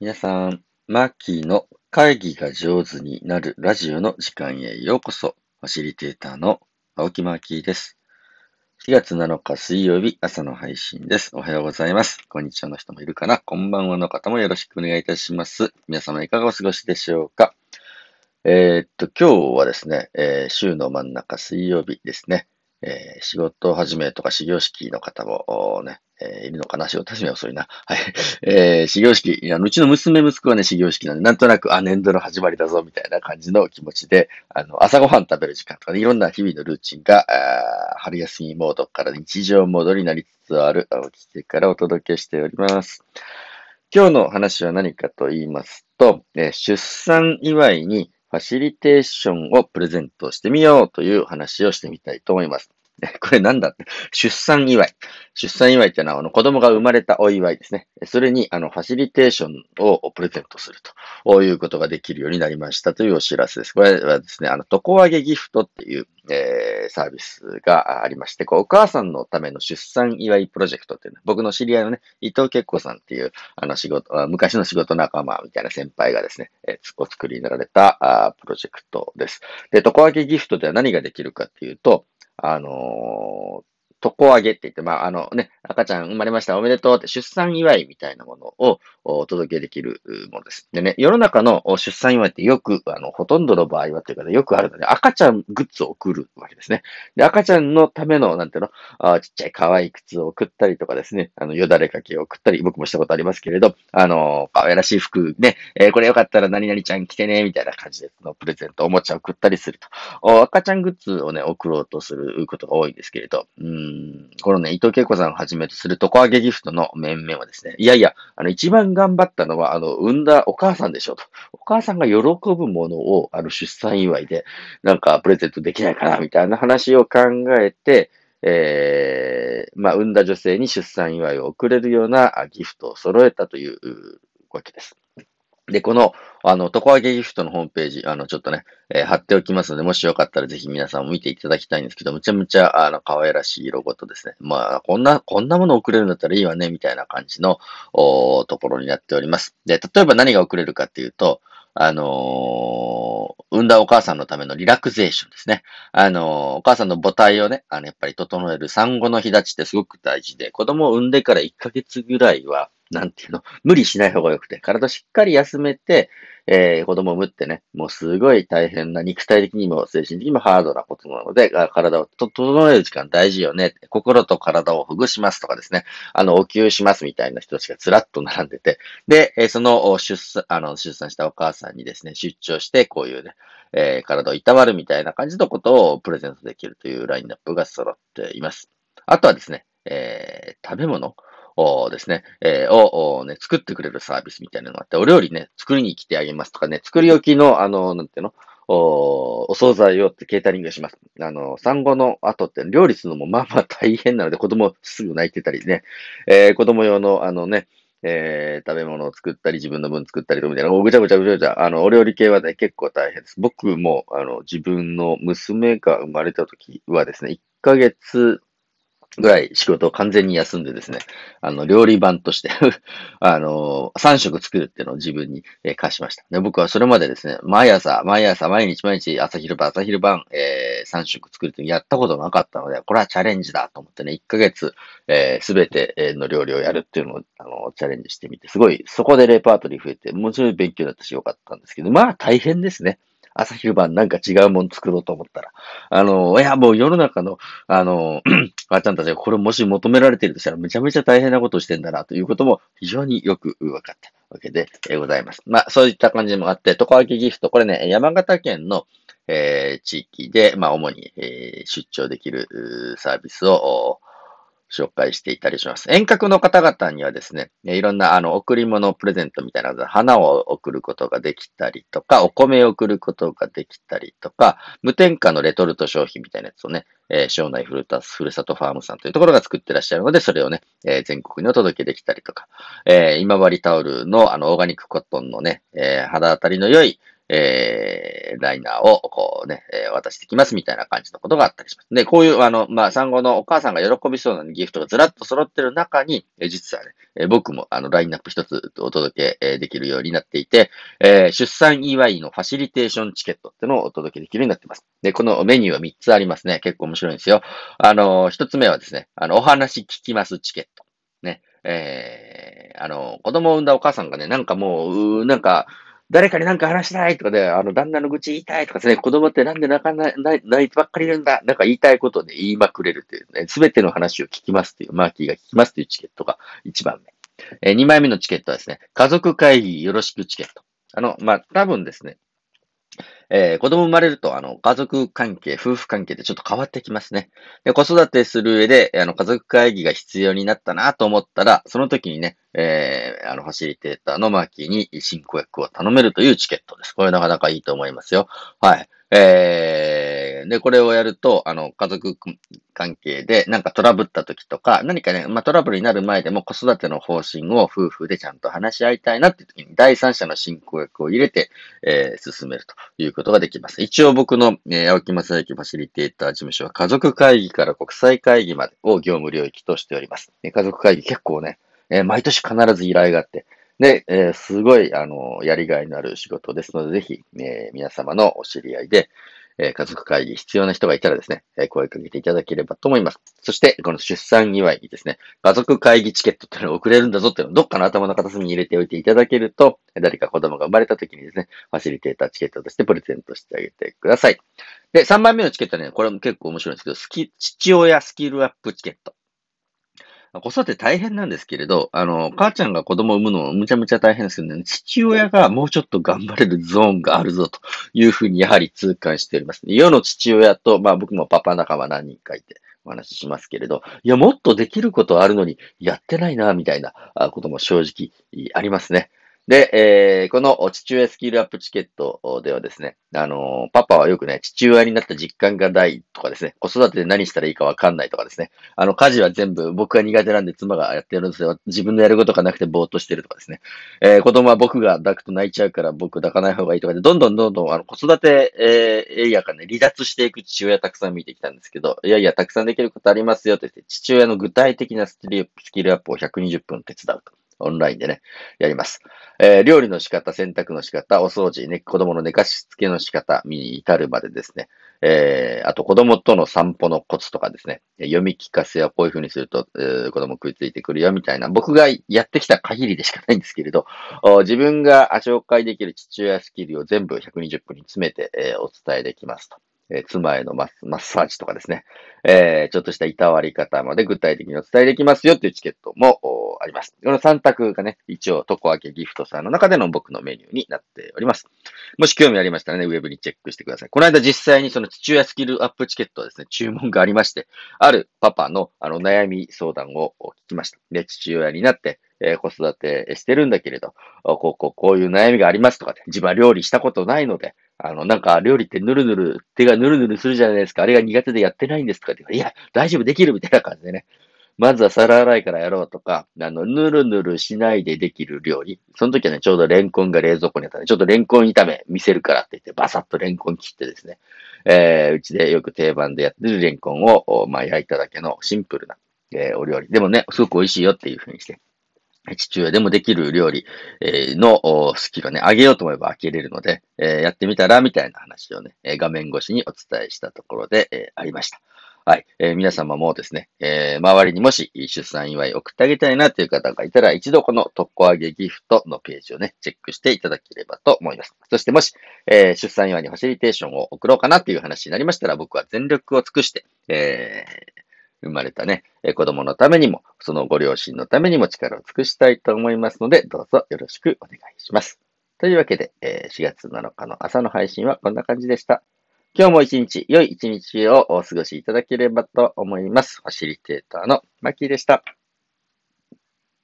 皆さん、マッキーの会議が上手になるラジオの時間へようこそ。ファシリテーターの青木マーキーです。4月7日水曜日朝の配信です。おはようございます。こんにちはの人もいるかな？こんばんはの方もよろしくお願いいたします。皆様いかがお過ごしでしょうか？えー、っと、今日はですね、えー、週の真ん中水曜日ですね。えー、仕事を始めとか始業式の方もね、えー、いるのかな仕事始め遅いな。はい。えー、始業式、あのうちの娘息子はね、始業式なんで、なんとなく、あ、年度の始まりだぞ、みたいな感じの気持ちで、あの、朝ごはん食べる時間とかね、いろんな日々のルーチンが、あ春休みモードから日常モードになりつつある、青木家からお届けしております。今日の話は何かと言いますと、えー、出産祝いにファシリテーションをプレゼントしてみようという話をしてみたいと思います。これなんだって、出産祝い。出産祝いってのは、あの、子供が生まれたお祝いですね。それに、あの、ファシリテーションをプレゼントすると、こういうことができるようになりましたというお知らせです。これはですね、あの、床上げギフトっていう、えー、サービスがありまして、こう、お母さんのための出産祝いプロジェクトっていうの僕の知り合いのね、伊藤結子さんっていう、あの、仕事、昔の仕事仲間みたいな先輩がですね、えー、お作りになられたあプロジェクトです。で、とこあげギフトでは何ができるかっていうと、あのー、床上げって言って、まあ、あのね、赤ちゃん生まれましたおめでとうって出産祝いみたいなものをお届けできるものです。でね、世の中の出産祝いってよく、あの、ほとんどの場合はっていうかね、よくあるので、赤ちゃんグッズを送るわけですね。で、赤ちゃんのための、なんていうの、あちっちゃい可愛い靴を送ったりとかですね、あの、よだれかけを送ったり、僕もしたことありますけれど、あの、可愛らしい服ね、えー、これよかったら何々ちゃん着てね、みたいな感じで、のプレゼント、おもちゃを送ったりすると。赤ちゃんグッズをね、送ろうとすることが多いんですけれど、うん、このね、伊藤恵子さんをはじめとする床上げギフトの面々はですね、いやいや、あの、一番頑張ったのは、あの、産んだお母さんでしょと。お母さんが喜ぶものを、あの、出産祝いで、なんか、プレゼントできないかな、みたいな話を考えて、えー、まあ、産んだ女性に出産祝いを送れるようなギフトを揃えたというわけです。で、この、あの、床上げギフトのホームページ、あの、ちょっとね、えー、貼っておきますので、もしよかったらぜひ皆さんも見ていただきたいんですけど、むちゃむちゃ、あの、可愛らしいロゴとですね、まあ、こんな、こんなもの送れるんだったらいいわね、みたいな感じの、おところになっております。で、例えば何が送れるかっていうと、あのー、産んだお母さんのためのリラクゼーションですね。あのー、お母さんの母体をね、あの、やっぱり整える産後の日立ちってすごく大事で、子供を産んでから1ヶ月ぐらいは、なんていうの、無理しない方が良くて、体しっかり休めて、えー、子供を産むってね、もうすごい大変な肉体的にも精神的にもハードなことなので、体を整える時間大事よね。心と体をほぐしますとかですね、あの、お給しますみたいな人たちがずらっと並んでて、で、えー、その出産、あの、出産したお母さんにですね、出張して、こういうね、えー、体をいたわるみたいな感じのことをプレゼントできるというラインナップが揃っています。あとはですね、えー、食べ物。ですね、えー、をね、作ってくれるサービスみたいなのがあって、お料理ね、作りに来てあげますとかね、作り置きの、あの、なんていうの？お、お惣菜をケータリングします。あの、産後の後って料理するのもまあまあ大変なので、子供すぐ泣いてたりね、えー、子供用のあのね、えー、食べ物を作ったり、自分の分作ったりとみたいな、ぐちゃぐちゃぐちゃぐちゃ、あの、お料理系はね、結構大変です。僕も、あの、自分の娘が生まれた時はですね、1ヶ月ぐらい仕事を完全に休んでですね、あの、料理版として あの、3食作るっていうのを自分に、えー、課しました。で、僕はそれまでですね、毎朝、毎朝、毎日毎日、朝昼晩、朝昼晩、えー、3食作るってやったことなかったので、これはチャレンジだと思ってね、1ヶ月、えー、すべての料理をやるっていうのを、あの、チャレンジしてみて、すごい、そこでレパートリー増えて、もちろん勉強だったしよかったんですけど、まあ大変ですね。朝昼晩なんか違うもの作ろうと思ったら。あの、いや、もう世の中の、あの、あちゃんたちがこれもし求められているとしたらめちゃめちゃ大変なことをしてんだなということも非常によく分かったわけでございます。まあ、そういった感じもあって、トカワキギフト、これね、山形県の、えー、地域で、まあ、主に、えー、出張できるサービスを、紹介していたりします。遠隔の方々にはですね、いろんなあの贈り物プレゼントみたいな花を送ることができたりとか、お米を送ることができたりとか、無添加のレトルト商品みたいなやつをね、えー、庄内ふるたふるさとファームさんというところが作ってらっしゃるので、それをね、えー、全国にお届けできたりとか、えー、今治タオルのあのオーガニックコットンのね、えー、肌当たりの良い、えー、ライナーをこうね、えー、渡してきますみたいな感じのことがあったりします。で、こういう、あの、まあ、産後のお母さんが喜びそうなギフトがずらっと揃ってる中に、えー、実はね、えー、僕もあの、ラインナップ一つお届け、えー、できるようになっていて、えー、出産祝いのファシリテーションチケットってのをお届けできるようになってます。で、このメニューは3つありますね。結構面白いんですよ。あの、1つ目はですね、あの、お話聞きますチケット。ね、えー、あの、子供を産んだお母さんがね、なんかもう、うなんか、誰かに何か話したいとかで、あの、旦那の愚痴言いたいとかですね、子供ってなんで泣かない、泣いてばっかりいるんだ、なんか言いたいことで言いまくれるっていうね、すべての話を聞きますっていう、マーキーが聞きますっていうチケットが1番目。えー、2枚目のチケットはですね、家族会議よろしくチケット。あの、まあ、多分ですね、えー、子供生まれると、あの、家族関係、夫婦関係でちょっと変わってきますね。で子育てする上で、あの、家族会議が必要になったなと思ったら、その時にね、えー、あの、ファシリテーターのマーキーに進行役を頼めるというチケットです。これなかなかいいと思いますよ。はい。えー、で、これをやると、あの、家族関係でなんかトラブった時とか、何かね、まあ、トラブルになる前でも子育ての方針を夫婦でちゃんと話し合いたいなっていう時に、第三者の進行役を入れて、えー、進めるということができます。一応僕の、えー、青木正幸ファシリテーター事務所は家族会議から国際会議までを業務領域としております。家族会議結構ね、えー、毎年必ず依頼があって、で、えー、すごい、あの、やりがいのある仕事ですので、ぜひ、えー、皆様のお知り合いで、え、家族会議必要な人がいたらですね、え声かけていただければと思います。そして、この出産祝いにですね、家族会議チケットっていうのを送れるんだぞっていうのをどっかの頭の片隅に入れておいていただけると、誰か子供が生まれた時にですね、ファシリテーターチケットとしてプレゼントしてあげてください。で、3番目のチケットね、これも結構面白いんですけど、父親スキルアップチケット。子育て大変なんですけれど、あの、母ちゃんが子供を産むのもむちゃむちゃ大変ですけどね、父親がもうちょっと頑張れるゾーンがあるぞというふうにやはり痛感しております。世の父親と、まあ僕もパパ仲間何人かいてお話ししますけれど、いや、もっとできることあるのにやってないな、みたいなことも正直ありますね。で、えー、この父親スキルアップチケットではですね、あのー、パパはよくね、父親になった実感がないとかですね、子育てで何したらいいかわかんないとかですね、あの、家事は全部僕が苦手なんで妻がやってるんですよ。自分のやることがなくてぼーっとしてるとかですね、えー、子供は僕が抱くと泣いちゃうから僕抱かない方がいいとかで、どんどんどんどんあの子育て、えー、エリアからね、離脱していく父親たくさん見てきたんですけど、いやいや、たくさんできることありますよと言って、父親の具体的なスキルアップを120分手伝うと。オンラインでね、やります。えー、料理の仕方、洗濯の仕方、お掃除、ね、子供の寝かしつけの仕方に至るまでですね、えー、あと子供との散歩のコツとかですね、読み聞かせはこういう風にすると、えー、子供食いついてくるよみたいな、僕がやってきた限りでしかないんですけれど、自分が紹介できる父親スキルを全部120分に詰めて、えー、お伝えできますと。えー、妻へのマッサージとかですね、えー、ちょっとしたいたわり方まで具体的にお伝えできますよっていうチケットもあります。この3択がね、一応、トコアケギフトさんの中での僕のメニューになっております。もし興味ありましたらね、ウェブにチェックしてください。この間実際にその父親スキルアップチケットはですね、注文がありまして、あるパパのあの悩み相談を聞きました。で、父親になって、え、子育てしてるんだけれど、こう、こう、こういう悩みがありますとかで、自分は料理したことないので、あの、なんか、料理ってぬるぬる、手がぬるぬるするじゃないですか。あれが苦手でやってないんですとかっていや、大丈夫、できるみたいな感じでね。まずは皿洗いからやろうとか、あの、ぬるぬるしないでできる料理。その時はね、ちょうどレンコンが冷蔵庫にあったんで、ちょっとレンコン炒め見せるからって言って、バサッとレンコン切ってですね、えー、うちでよく定番でやってるレンコンを、まあ、焼いただけのシンプルな、えー、お料理。でもね、すごく美味しいよっていう風にして、父親でもできる料理のスキルをね、上げようと思えば開けれるので、やってみたらみたいな話をね、画面越しにお伝えしたところでありました。はい。えー、皆様もですね、えー、周りにもし出産祝い送ってあげたいなという方がいたら、一度この特攻上げギフトのページをね、チェックしていただければと思います。そしてもし、えー、出産祝いにファシリテーションを送ろうかなっていう話になりましたら、僕は全力を尽くして、えー、生まれたね、子供のためにも、そのご両親のためにも力を尽くしたいと思いますので、どうぞよろしくお願いします。というわけで、え4月7日の朝の配信はこんな感じでした。今日も一日、良い一日をお過ごしいただければと思います。ファシリテーターのマッキーでした。